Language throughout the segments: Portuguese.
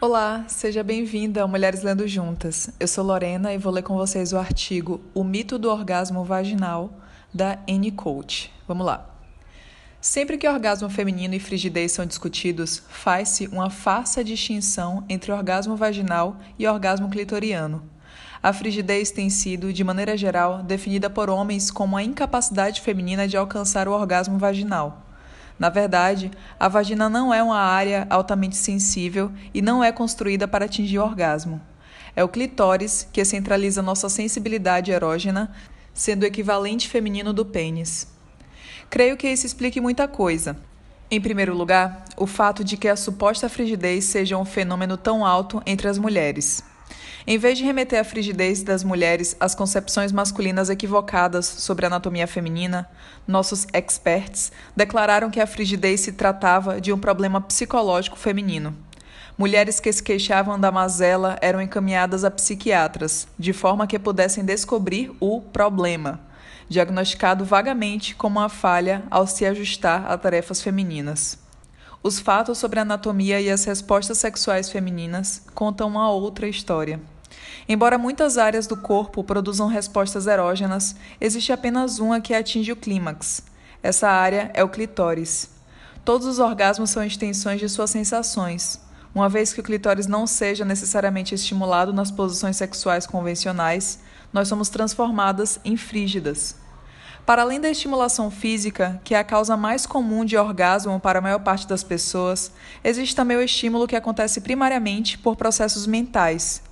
Olá, seja bem-vinda ao Mulheres Lendo Juntas. Eu sou Lorena e vou ler com vocês o artigo O Mito do Orgasmo Vaginal, da Annie Coach. Vamos lá. Sempre que orgasmo feminino e frigidez são discutidos, faz-se uma farsa distinção entre orgasmo vaginal e orgasmo clitoriano. A frigidez tem sido, de maneira geral, definida por homens como a incapacidade feminina de alcançar o orgasmo vaginal. Na verdade, a vagina não é uma área altamente sensível e não é construída para atingir o orgasmo. É o clitóris que centraliza nossa sensibilidade erógena, sendo o equivalente feminino do pênis. Creio que isso explique muita coisa. Em primeiro lugar, o fato de que a suposta frigidez seja um fenômeno tão alto entre as mulheres. Em vez de remeter a frigidez das mulheres às concepções masculinas equivocadas sobre a anatomia feminina, nossos experts declararam que a frigidez se tratava de um problema psicológico feminino. Mulheres que se queixavam da mazela eram encaminhadas a psiquiatras, de forma que pudessem descobrir o problema, diagnosticado vagamente como uma falha ao se ajustar a tarefas femininas. Os fatos sobre a anatomia e as respostas sexuais femininas contam uma outra história. Embora muitas áreas do corpo produzam respostas erógenas, existe apenas uma que atinge o clímax. Essa área é o clitóris. Todos os orgasmos são extensões de suas sensações. Uma vez que o clitóris não seja necessariamente estimulado nas posições sexuais convencionais, nós somos transformadas em frígidas. Para além da estimulação física, que é a causa mais comum de orgasmo para a maior parte das pessoas, existe também o estímulo que acontece primariamente por processos mentais,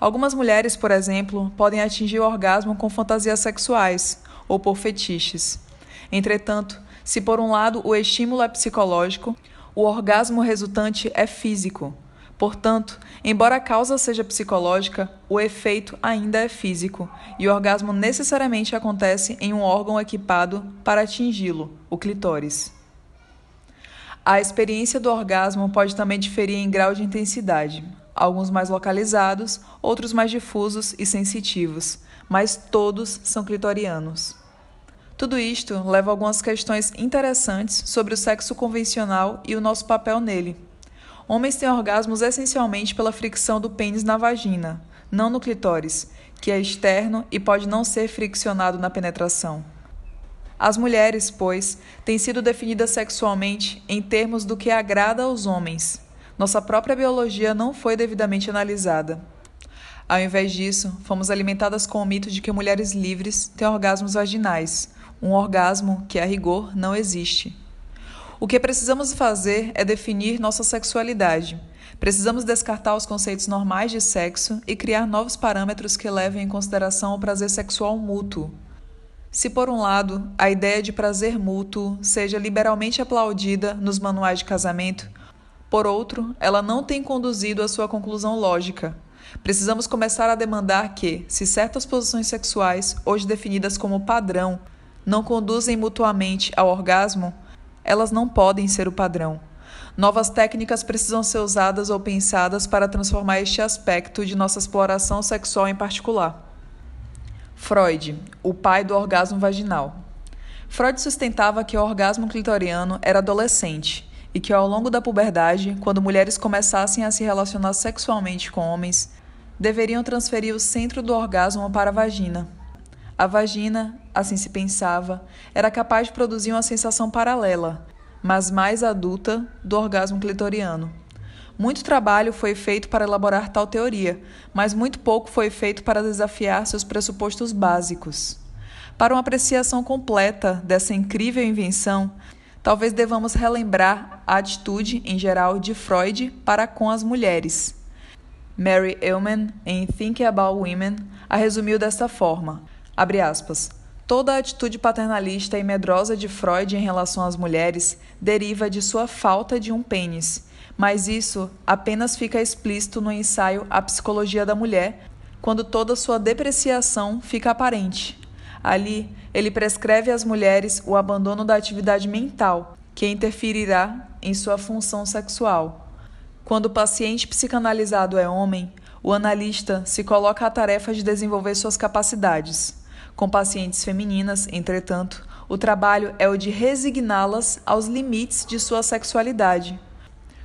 Algumas mulheres, por exemplo, podem atingir o orgasmo com fantasias sexuais ou por fetiches. Entretanto, se por um lado o estímulo é psicológico, o orgasmo resultante é físico. Portanto, embora a causa seja psicológica, o efeito ainda é físico, e o orgasmo necessariamente acontece em um órgão equipado para atingi-lo, o clitóris. A experiência do orgasmo pode também diferir em grau de intensidade alguns mais localizados, outros mais difusos e sensitivos, mas todos são clitorianos. Tudo isto leva a algumas questões interessantes sobre o sexo convencional e o nosso papel nele. Homens têm orgasmos essencialmente pela fricção do pênis na vagina, não no clitóris, que é externo e pode não ser friccionado na penetração. As mulheres, pois, têm sido definidas sexualmente em termos do que agrada aos homens, nossa própria biologia não foi devidamente analisada. Ao invés disso, fomos alimentadas com o mito de que mulheres livres têm orgasmos vaginais, um orgasmo que, a rigor, não existe. O que precisamos fazer é definir nossa sexualidade. Precisamos descartar os conceitos normais de sexo e criar novos parâmetros que levem em consideração o prazer sexual mútuo. Se, por um lado, a ideia de prazer mútuo seja liberalmente aplaudida nos manuais de casamento, por outro, ela não tem conduzido à sua conclusão lógica. Precisamos começar a demandar que, se certas posições sexuais, hoje definidas como padrão, não conduzem mutuamente ao orgasmo, elas não podem ser o padrão. Novas técnicas precisam ser usadas ou pensadas para transformar este aspecto de nossa exploração sexual em particular. Freud, o pai do orgasmo vaginal. Freud sustentava que o orgasmo clitoriano era adolescente e que ao longo da puberdade, quando mulheres começassem a se relacionar sexualmente com homens, deveriam transferir o centro do orgasmo para a vagina. A vagina, assim se pensava, era capaz de produzir uma sensação paralela, mas mais adulta, do orgasmo clitoriano. Muito trabalho foi feito para elaborar tal teoria, mas muito pouco foi feito para desafiar seus pressupostos básicos. Para uma apreciação completa dessa incrível invenção, talvez devamos relembrar a atitude, em geral, de Freud para com as mulheres. Mary Ehrman, em Think About Women, a resumiu desta forma: aspas, Toda a atitude paternalista e medrosa de Freud em relação às mulheres deriva de sua falta de um pênis, mas isso apenas fica explícito no ensaio A Psicologia da Mulher, quando toda sua depreciação fica aparente. Ali, ele prescreve às mulheres o abandono da atividade mental, que interferirá em sua função sexual. Quando o paciente psicanalizado é homem, o analista se coloca à tarefa de desenvolver suas capacidades. Com pacientes femininas, entretanto, o trabalho é o de resigná-las aos limites de sua sexualidade.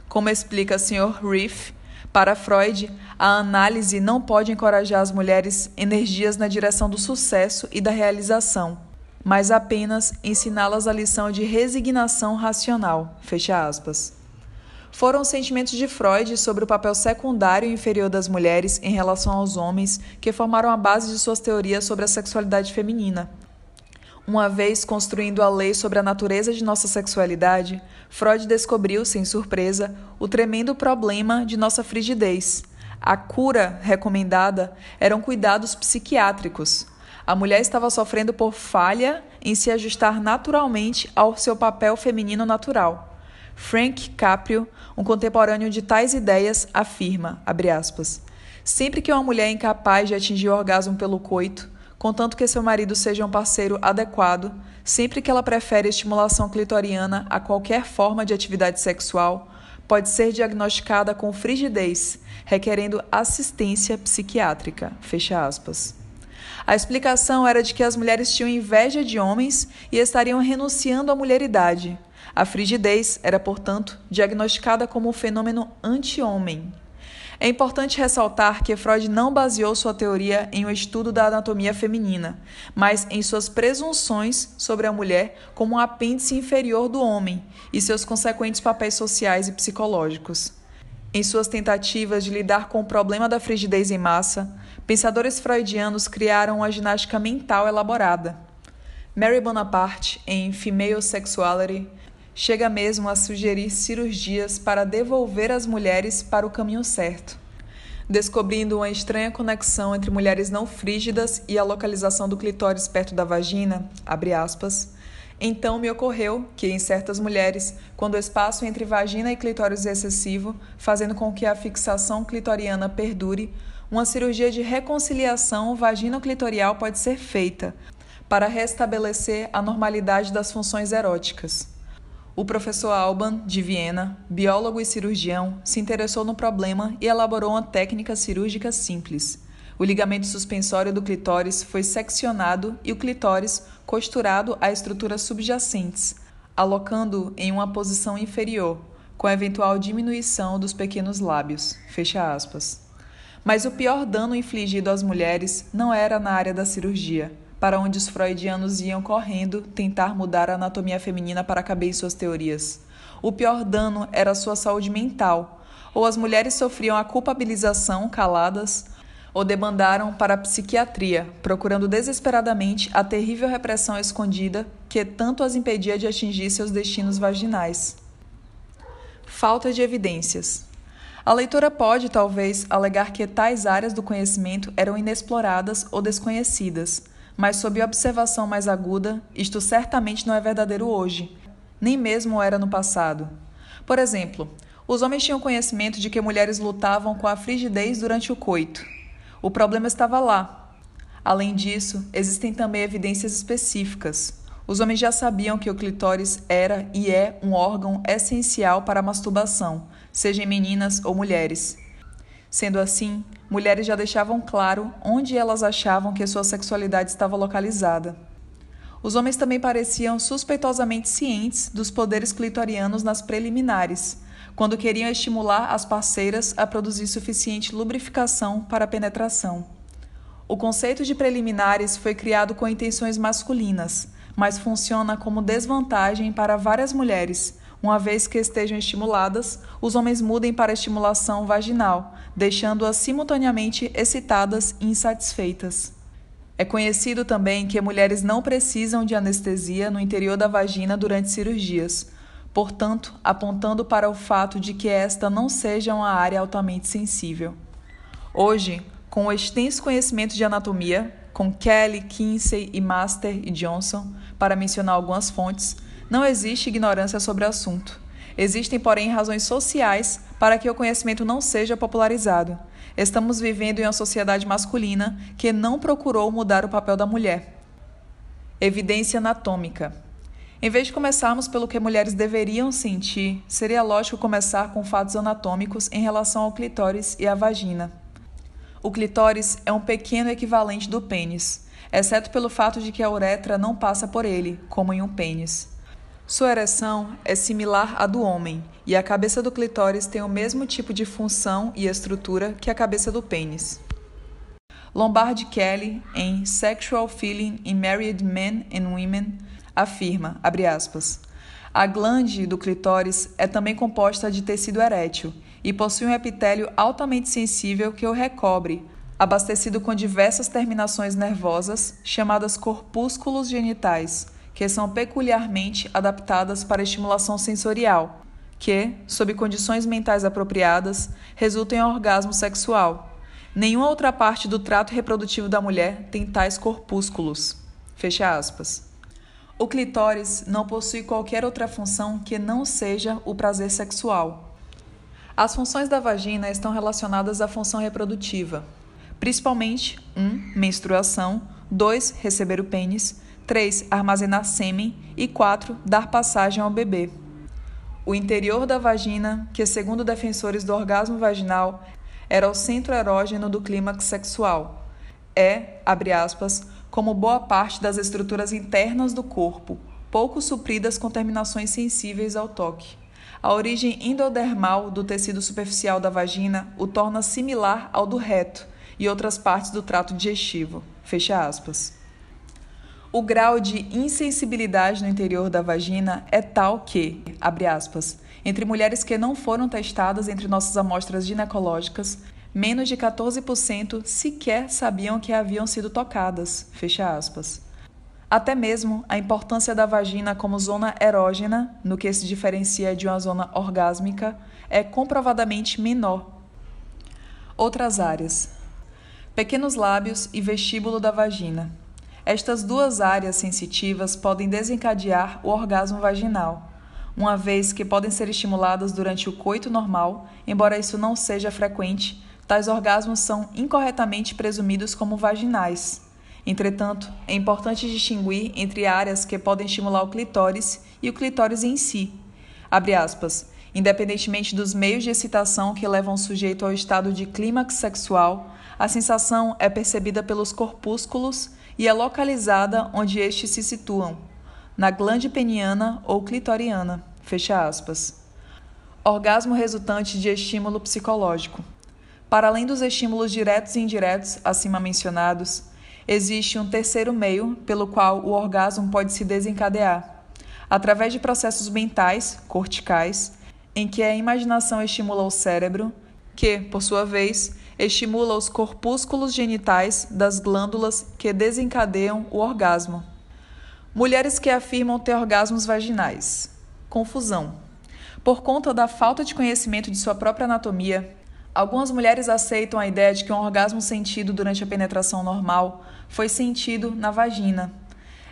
Como explica Sr. Riff, Para Freud, a análise não pode encorajar as mulheres energias na direção do sucesso e da realização, mas apenas ensiná-las a lição de resignação racional. Fecha aspas. Foram os sentimentos de Freud sobre o papel secundário e inferior das mulheres em relação aos homens que formaram a base de suas teorias sobre a sexualidade feminina. Uma vez construindo a lei sobre a natureza de nossa sexualidade, Freud descobriu, sem surpresa, o tremendo problema de nossa frigidez. A cura recomendada eram cuidados psiquiátricos. A mulher estava sofrendo por falha em se ajustar naturalmente ao seu papel feminino natural. Frank Caprio, um contemporâneo de tais ideias, afirma, aspas, sempre que uma mulher é incapaz de atingir o orgasmo pelo coito, contanto que seu marido seja um parceiro adequado, sempre que ela prefere estimulação clitoriana a qualquer forma de atividade sexual, pode ser diagnosticada com frigidez, requerendo assistência psiquiátrica. Fecha aspas. A explicação era de que as mulheres tinham inveja de homens e estariam renunciando à mulheridade. A frigidez era, portanto, diagnosticada como um fenômeno anti-homem. É importante ressaltar que Freud não baseou sua teoria em um estudo da anatomia feminina, mas em suas presunções sobre a mulher como um apêndice inferior do homem e seus consequentes papéis sociais e psicológicos. Em suas tentativas de lidar com o problema da frigidez em massa, pensadores freudianos criaram uma ginástica mental elaborada. Mary Bonaparte, em Female Sexuality, chega mesmo a sugerir cirurgias para devolver as mulheres para o caminho certo, descobrindo uma estranha conexão entre mulheres não frígidas e a localização do clitóris perto da vagina, aspas, então me ocorreu que em certas mulheres, quando o espaço entre vagina e clitóris é excessivo, fazendo com que a fixação clitoriana perdure, uma cirurgia de reconciliação vagino-clitorial pode ser feita para restabelecer a normalidade das funções eróticas. O professor Alban, de Viena, biólogo e cirurgião, se interessou no problema e elaborou uma técnica cirúrgica simples. O ligamento suspensório do clitóris foi seccionado e o clitóris costurado a estruturas subjacentes, alocando em uma posição inferior, com eventual diminuição dos pequenos lábios. Fecha aspas. Mas o pior dano infligido às mulheres não era na área da cirurgia para onde os freudianos iam correndo tentar mudar a anatomia feminina para caber em suas teorias. O pior dano era sua saúde mental, ou as mulheres sofriam a culpabilização caladas, ou demandaram para a psiquiatria, procurando desesperadamente a terrível repressão escondida que tanto as impedia de atingir seus destinos vaginais. Falta de evidências. A leitora pode, talvez, alegar que tais áreas do conhecimento eram inexploradas ou desconhecidas, mas sob observação mais aguda, isto certamente não é verdadeiro hoje, nem mesmo era no passado. Por exemplo, os homens tinham conhecimento de que mulheres lutavam com a frigidez durante o coito. O problema estava lá. Além disso, existem também evidências específicas. Os homens já sabiam que o clitóris era e é um órgão essencial para a masturbação, seja em meninas ou mulheres. Sendo assim, mulheres já deixavam claro onde elas achavam que sua sexualidade estava localizada. Os homens também pareciam suspeitosamente cientes dos poderes clitorianos nas preliminares, quando queriam estimular as parceiras a produzir suficiente lubrificação para a penetração. O conceito de preliminares foi criado com intenções masculinas, mas funciona como desvantagem para várias mulheres, uma vez que estejam estimuladas, os homens mudem para estimulação vaginal, deixando-as simultaneamente excitadas e insatisfeitas. É conhecido também que mulheres não precisam de anestesia no interior da vagina durante cirurgias, portanto, apontando para o fato de que esta não seja uma área altamente sensível. Hoje, com o extenso conhecimento de anatomia, com Kelly, Kinsey e Master e Johnson, para mencionar algumas fontes, não existe ignorância sobre o assunto. Existem, porém, razões sociais para que o conhecimento não seja popularizado. Estamos vivendo em uma sociedade masculina que não procurou mudar o papel da mulher. Evidência anatômica. Em vez de começarmos pelo que mulheres deveriam sentir, seria lógico começar com fatos anatômicos em relação ao clitóris e à vagina. O clitóris é um pequeno equivalente do pênis, exceto pelo fato de que a uretra não passa por ele, como em um pênis. Sua ereção é similar à do homem e a cabeça do clitóris tem o mesmo tipo de função e estrutura que a cabeça do pênis. Lombard Kelly, em Sexual Feeling in Married Men and Women, afirma, aspas, a glande do clitóris é também composta de tecido erétil e possui um epitélio altamente sensível que o recobre, abastecido com diversas terminações nervosas, chamadas corpúsculos genitais, que são peculiarmente adaptadas para estimulação sensorial, que, sob condições mentais apropriadas, resultam em orgasmo sexual. Nenhuma outra parte do trato reprodutivo da mulher tem tais corpúsculos. Fecha aspas. O clitóris não possui qualquer outra função que não seja o prazer sexual. As funções da vagina estão relacionadas à função reprodutiva, principalmente 1. Um, menstruação, 2. receber o pênis, 3. armazenar sêmen e 4. dar passagem ao bebê. O interior da vagina, que segundo defensores do orgasmo vaginal era o centro erógeno do clímax sexual. É, abre aspas, como boa parte das estruturas internas do corpo, pouco supridas com terminações sensíveis ao toque. A origem endodermal do tecido superficial da vagina o torna similar ao do reto e outras partes do trato digestivo. Fecha aspas. O grau de insensibilidade no interior da vagina é tal que, abre aspas, entre mulheres que não foram testadas entre nossas amostras ginecológicas, menos de 14% sequer sabiam que haviam sido tocadas. Fecha aspas. Até mesmo a importância da vagina como zona erógena, no que se diferencia de uma zona orgásmica, é comprovadamente menor. Outras áreas: pequenos lábios e vestíbulo da vagina. Estas duas áreas sensitivas podem desencadear o orgasmo vaginal uma vez que podem ser estimuladas durante o coito normal, embora isso não seja frequente, tais orgasmos são incorretamente presumidos como vaginais. Entretanto, é importante distinguir entre áreas que podem estimular o clitóris e o clitóris em si. Abre aspas. Independentemente dos meios de excitação que levam o sujeito ao estado de clímax sexual, a sensação é percebida pelos corpúsculos e é localizada onde estes se situam, na glande peniana ou clitoriana. Fecha aspas. Orgasmo resultante de estímulo psicológico. Para além dos estímulos diretos e indiretos acima mencionados, existe um terceiro meio pelo qual o orgasmo pode se desencadear, através de processos mentais, corticais, em que a imaginação estimula o cérebro, que, por sua vez, estimula os corpúsculos genitais das glândulas que desencadeiam o orgasmo. Mulheres que afirmam ter orgasmos vaginais. Confusão. Por conta da falta de conhecimento de sua própria anatomia, algumas mulheres aceitam a ideia de que um orgasmo sentido durante a penetração normal foi sentido na vagina.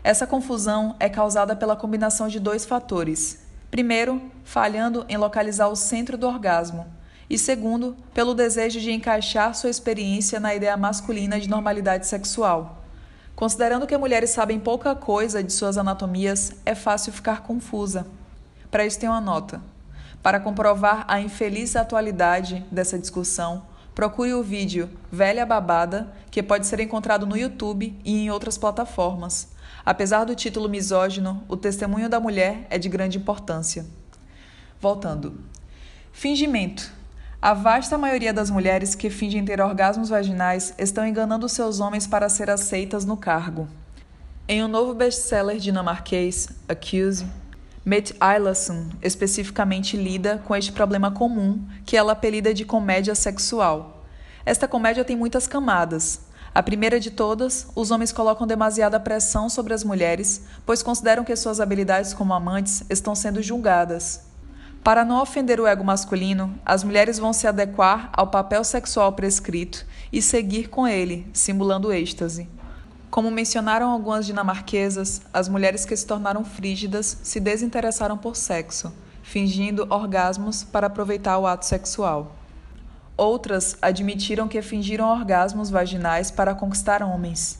Essa confusão é causada pela combinação de dois fatores. Primeiro, falhando em localizar o centro do orgasmo, e segundo, pelo desejo de encaixar sua experiência na ideia masculina de normalidade sexual. Considerando que mulheres sabem pouca coisa de suas anatomias, é fácil ficar confusa. Para isso, tem uma nota. Para comprovar a infeliz atualidade dessa discussão, procure o vídeo Velha Babada, que pode ser encontrado no YouTube e em outras plataformas. Apesar do título misógino, o testemunho da mulher é de grande importância. Voltando. Fingimento a vasta maioria das mulheres que fingem ter orgasmos vaginais estão enganando seus homens para ser aceitas no cargo. Em um novo best-seller dinamarquês, Accuse, Mette Eilerson especificamente lida com este problema comum que ela apelida de comédia sexual. Esta comédia tem muitas camadas. A primeira de todas, os homens colocam demasiada pressão sobre as mulheres, pois consideram que suas habilidades como amantes estão sendo julgadas. Para não ofender o ego masculino, as mulheres vão se adequar ao papel sexual prescrito e seguir com ele, simulando êxtase. Como mencionaram algumas dinamarquesas, as mulheres que se tornaram frígidas se desinteressaram por sexo, fingindo orgasmos para aproveitar o ato sexual. Outras admitiram que fingiram orgasmos vaginais para conquistar homens.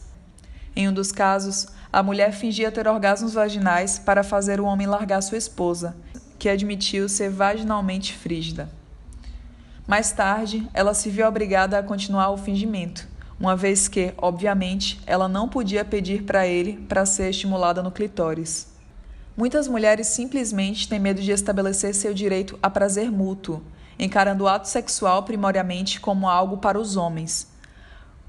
Em um dos casos, a mulher fingia ter orgasmos vaginais para fazer o homem largar sua esposa, que admitiu ser vaginalmente frígida. Mais tarde, ela se viu obrigada a continuar o fingimento, uma vez que, obviamente, ela não podia pedir para ele para ser estimulada no clitóris. Muitas mulheres simplesmente têm medo de estabelecer seu direito a prazer mútuo, encarando o ato sexual primordialmente como algo para os homens.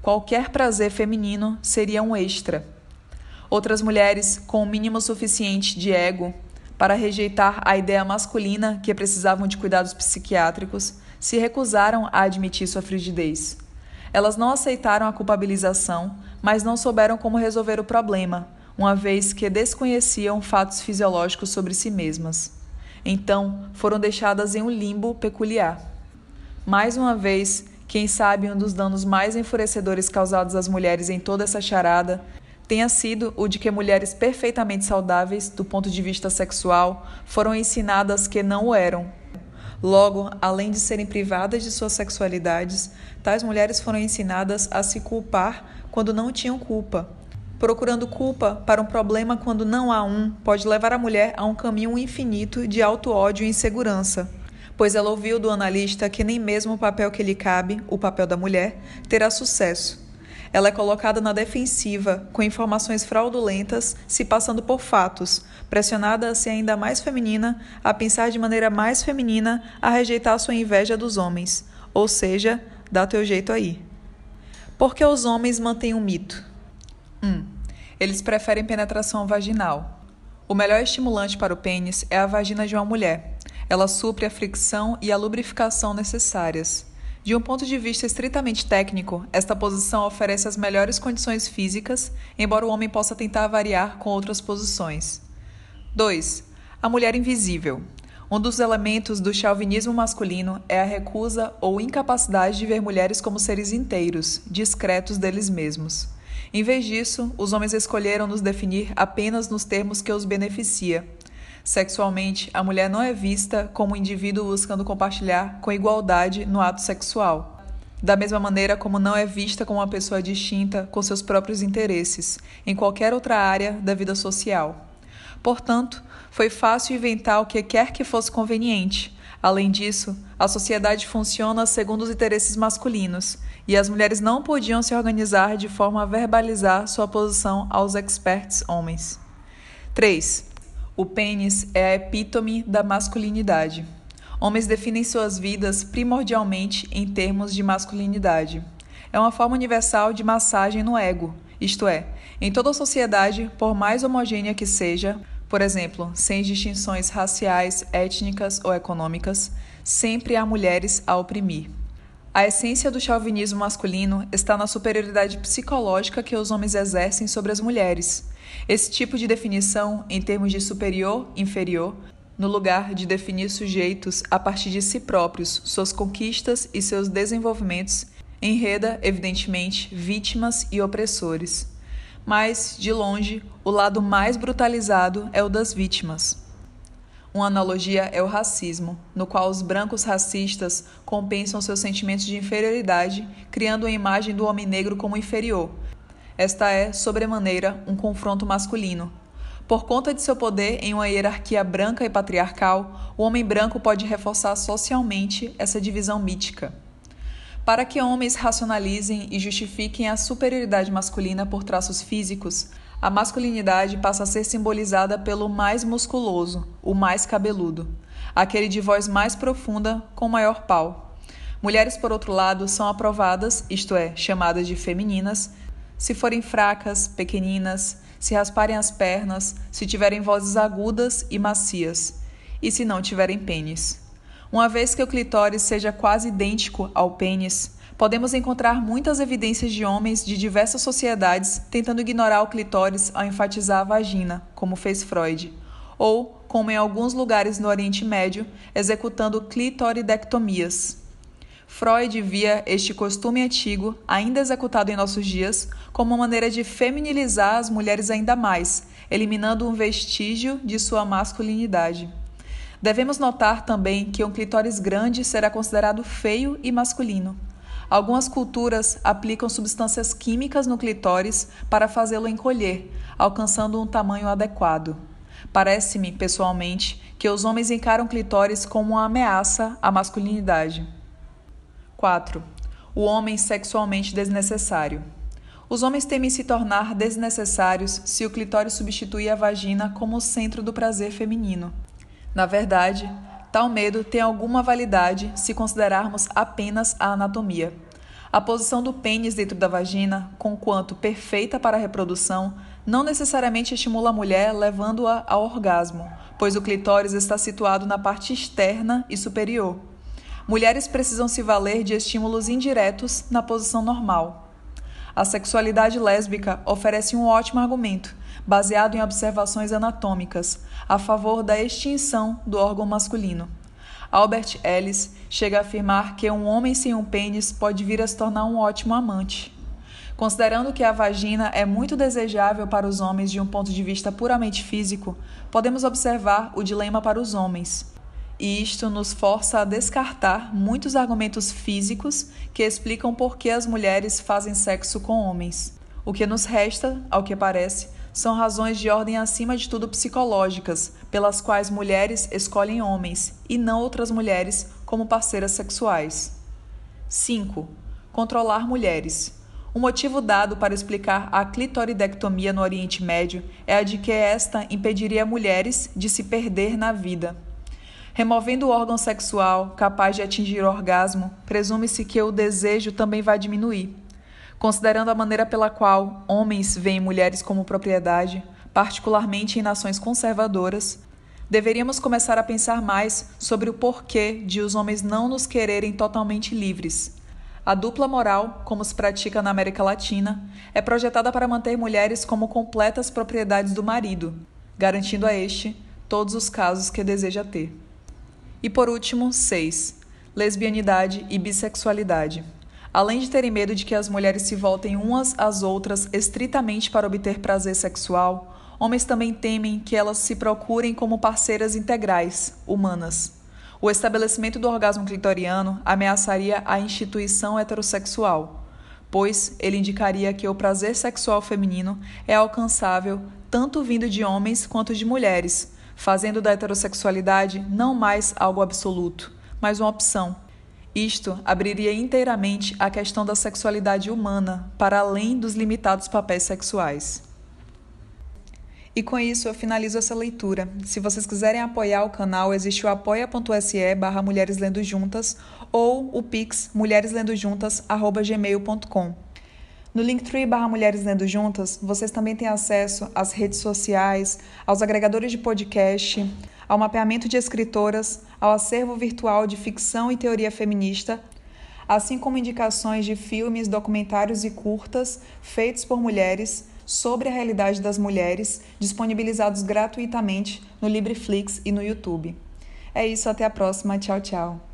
Qualquer prazer feminino seria um extra. Outras mulheres, com o mínimo suficiente de ego para rejeitar a ideia masculina que precisavam de cuidados psiquiátricos, se recusaram a admitir sua frigidez. Elas não aceitaram a culpabilização, mas não souberam como resolver o problema, uma vez que desconheciam fatos fisiológicos sobre si mesmas. Então, foram deixadas em um limbo peculiar. Mais uma vez, quem sabe um dos danos mais enfurecedores causados às mulheres em toda essa charada tenha sido o de que mulheres perfeitamente saudáveis do ponto de vista sexual foram ensinadas que não o eram. Logo, além de serem privadas de suas sexualidades, tais mulheres foram ensinadas a se culpar quando não tinham culpa. Procurando culpa para um problema quando não há um, pode levar a mulher a um caminho infinito de auto-ódio e insegurança pois ela ouviu do analista que nem mesmo o papel que lhe cabe, o papel da mulher, terá sucesso. Ela é colocada na defensiva, com informações fraudulentas, se passando por fatos, pressionada a ser ainda mais feminina, a pensar de maneira mais feminina, a rejeitar sua inveja dos homens. Ou seja, dá teu jeito aí. Por que os homens mantêm um mito? 1. Um, eles preferem penetração vaginal. O melhor estimulante para o pênis é a vagina de uma mulher. Ela supre a fricção e a lubrificação necessárias. De um ponto de vista estritamente técnico, esta posição oferece as melhores condições físicas, embora o homem possa tentar variar com outras posições. 2. A mulher invisível. Um dos elementos do chauvinismo masculino é a recusa ou incapacidade de ver mulheres como seres inteiros, discretos deles mesmos. Em vez disso, os homens escolheram nos definir apenas nos termos que os beneficia Sexualmente, a mulher não é vista como um indivíduo buscando compartilhar com igualdade no ato sexual. Da mesma maneira como não é vista como uma pessoa distinta com seus próprios interesses em qualquer outra área da vida social. Portanto, foi fácil inventar o que quer que fosse conveniente. Além disso, a sociedade funciona segundo os interesses masculinos, e as mulheres não podiam se organizar de forma a verbalizar sua posição aos experts homens. 3. O pênis é a epítome da masculinidade. Homens definem suas vidas primordialmente em termos de masculinidade. É uma forma universal de massagem no ego, isto é, em toda a sociedade, por mais homogênea que seja, por exemplo, sem distinções raciais, étnicas ou econômicas, sempre há mulheres a oprimir. A essência do chauvinismo masculino está na superioridade psicológica que os homens exercem sobre as mulheres esse tipo de definição, em termos de superior inferior, no lugar de definir sujeitos a partir de si próprios, suas conquistas e seus desenvolvimentos, enreda, evidentemente, vítimas e opressores. Mas, de longe, o lado mais brutalizado é o das vítimas. Uma analogia é o racismo, no qual os brancos racistas compensam seus sentimentos de inferioridade, criando a imagem do homem negro como inferior, esta é, sobremaneira, um confronto masculino. Por conta de seu poder em uma hierarquia branca e patriarcal, o homem branco pode reforçar socialmente essa divisão mítica. Para que homens racionalizem e justifiquem a superioridade masculina por traços físicos, a masculinidade passa a ser simbolizada pelo mais musculoso, o mais cabeludo, aquele de voz mais profunda com maior pau. Mulheres, por outro lado, são aprovadas, isto é, chamadas de femininas, se forem fracas, pequeninas, se rasparem as pernas, se tiverem vozes agudas e macias, e se não tiverem pênis. Uma vez que o clitóris seja quase idêntico ao pênis, podemos encontrar muitas evidências de homens de diversas sociedades tentando ignorar o clitóris ao enfatizar a vagina, como fez Freud, ou, como em alguns lugares no Oriente Médio, executando clitoridectomias. Freud via este costume antigo, ainda executado em nossos dias, como uma maneira de feminilizar as mulheres ainda mais, eliminando um vestígio de sua masculinidade. Devemos notar também que um clitóris grande será considerado feio e masculino. Algumas culturas aplicam substâncias químicas no clitóris para fazê-lo encolher, alcançando um tamanho adequado. Parece-me, pessoalmente, que os homens encaram clitóris como uma ameaça à masculinidade. 4. O homem sexualmente desnecessário. Os homens temem se tornar desnecessários se o clitóris substituir a vagina como o centro do prazer feminino. Na verdade, tal medo tem alguma validade se considerarmos apenas a anatomia. A posição do pênis dentro da vagina, conquanto perfeita para a reprodução, não necessariamente estimula a mulher levando-a ao orgasmo, pois o clitóris está situado na parte externa e superior. Mulheres precisam se valer de estímulos indiretos na posição normal. A sexualidade lésbica oferece um ótimo argumento, baseado em observações anatômicas, a favor da extinção do órgão masculino. Albert Ellis chega a afirmar que um homem sem um pênis pode vir a se tornar um ótimo amante. Considerando que a vagina é muito desejável para os homens de um ponto de vista puramente físico, podemos observar o dilema para os homens. E isto nos força a descartar muitos argumentos físicos que explicam por que as mulheres fazem sexo com homens. O que nos resta, ao que parece, são razões de ordem acima de tudo psicológicas, pelas quais mulheres escolhem homens e não outras mulheres como parceiras sexuais. 5. Controlar mulheres. O motivo dado para explicar a clitoridectomia no Oriente Médio é a de que esta impediria mulheres de se perder na vida. Removendo o órgão sexual capaz de atingir o orgasmo, presume-se que o desejo também vai diminuir. Considerando a maneira pela qual homens veem mulheres como propriedade, particularmente em nações conservadoras, deveríamos começar a pensar mais sobre o porquê de os homens não nos quererem totalmente livres. A dupla moral, como se pratica na América Latina, é projetada para manter mulheres como completas propriedades do marido, garantindo a este todos os casos que deseja ter. E por último, 6. Lesbianidade e bissexualidade. Além de terem medo de que as mulheres se voltem umas às outras estritamente para obter prazer sexual, homens também temem que elas se procurem como parceiras integrais, humanas. O estabelecimento do orgasmo clitoriano ameaçaria a instituição heterossexual, pois ele indicaria que o prazer sexual feminino é alcançável tanto vindo de homens quanto de mulheres, fazendo da heterossexualidade não mais algo absoluto, mas uma opção isto abriria inteiramente a questão da sexualidade humana para além dos limitados papéis sexuais. E com isso eu finalizo essa leitura. Se vocês quiserem apoiar o canal, existe o apoia.se barra Mulheres Lendo Juntas ou o pix mulhereslendojuntas.gmail.com. No Linktree barra Mulheres Lendo Juntas, vocês também têm acesso às redes sociais, aos agregadores de podcast, ao mapeamento de escritoras, ao acervo virtual de ficção e teoria feminista, assim como indicações de filmes, documentários e curtas feitos por mulheres sobre a realidade das mulheres, disponibilizados gratuitamente no LibriFlix e no YouTube. É isso, até a próxima. Tchau, tchau.